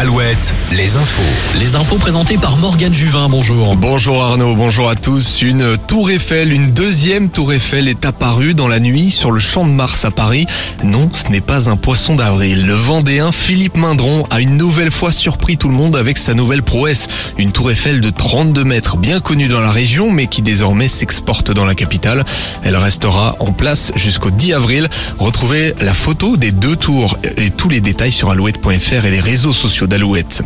Alouette, les infos. Les infos présentées par Morgane Juvin, bonjour. Bonjour Arnaud, bonjour à tous. Une tour Eiffel, une deuxième tour Eiffel est apparue dans la nuit sur le champ de Mars à Paris. Non, ce n'est pas un poisson d'avril. Le Vendéen Philippe Mindron a une nouvelle fois surpris tout le monde avec sa nouvelle prouesse. Une tour Eiffel de 32 mètres, bien connue dans la région, mais qui désormais s'exporte dans la capitale. Elle restera en place jusqu'au 10 avril. Retrouvez la photo des deux tours et tous les détails sur alouette.fr et les réseaux sociaux d'Alouette.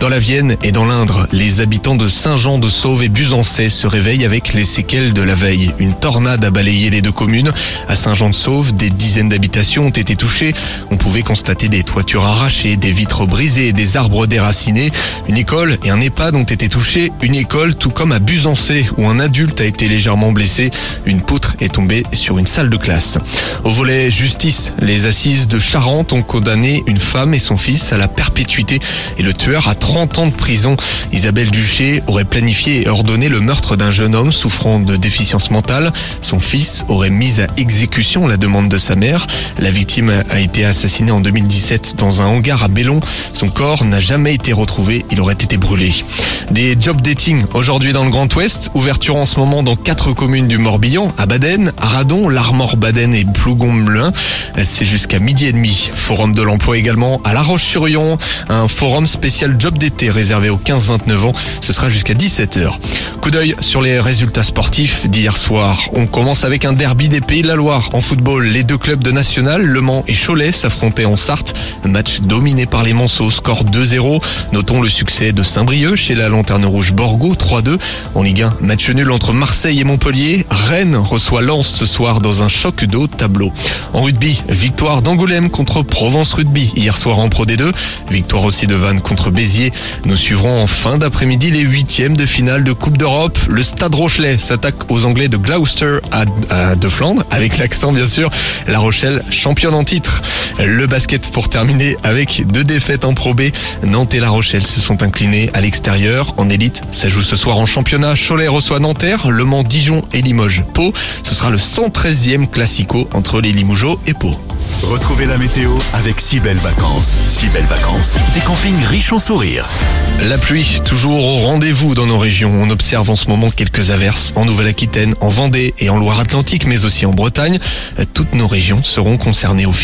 Dans la Vienne et dans l'Indre, les habitants de Saint-Jean-de-Sauve et Busancais se réveillent avec les séquelles de la veille. Une tornade a balayé les deux communes. À Saint-Jean-de-Sauve, des dizaines d'habitations ont été touchées. On pouvait constater des toitures arrachées, des vitres brisées, des arbres déracinés. Une école et un EHPAD ont été touchés. Une école, tout comme à Busancais, où un adulte a été légèrement blessé. Une poutre est tombée sur une salle de classe. Au volet justice, les assises de Charente ont condamné une femme et son fils à la perpétuité et le tueur a 30 ans de prison. Isabelle Duché aurait planifié et ordonné le meurtre d'un jeune homme souffrant de déficience mentale. Son fils aurait mis à exécution la demande de sa mère. La victime a été assassinée en 2017 dans un hangar à Bellon. Son corps n'a jamais été retrouvé, il aurait été brûlé. Des job dating aujourd'hui dans le Grand Ouest, ouverture en ce moment dans quatre communes du Morbihan, à Baden, à Radon, l'Armor Baden et Plougon-Melun. C'est jusqu'à midi et demi. Forum de l'emploi également à La Roche-sur-Yon, forum spécial job d'été réservé aux 15-29 ans. Ce sera jusqu'à 17h. Coup d'œil sur les résultats sportifs d'hier soir. On commence avec un derby des Pays de la Loire. En football, les deux clubs de national, Le Mans et Cholet, s'affrontaient en Sarthe. Match dominé par les Monceaux, score 2-0. Notons le succès de Saint-Brieuc chez la Lanterne Rouge Borgo, 3-2. En Ligue 1, match nul entre Marseille et Montpellier. Rennes reçoit Lens ce soir dans un choc d'eau tableau. En rugby, victoire d'Angoulême contre Provence Rugby hier soir en Pro D2. Victoire aussi de Vannes contre Béziers. Nous suivrons en fin d'après-midi les huitièmes de finale de Coupe d'Europe. Le Stade Rochelet s'attaque aux Anglais de Gloucester de Flandre, avec l'accent bien sûr. La Rochelle championne en titre. Le basket pour terminer avec deux défaites en Pro B. Nantes et La Rochelle se sont inclinés à l'extérieur. En élite, ça joue ce soir en championnat. Cholet reçoit Nanterre, Le Mans, Dijon et Limoges. Pau, ce sera le 113e classico entre les Limougeaux et Pau. Retrouvez la météo avec si belles vacances. Si belles vacances, riches en sourires. La pluie, toujours au rendez-vous dans nos régions. On observe en ce moment quelques averses en Nouvelle-Aquitaine, en Vendée et en Loire-Atlantique, mais aussi en Bretagne. Toutes nos régions seront concernées au fil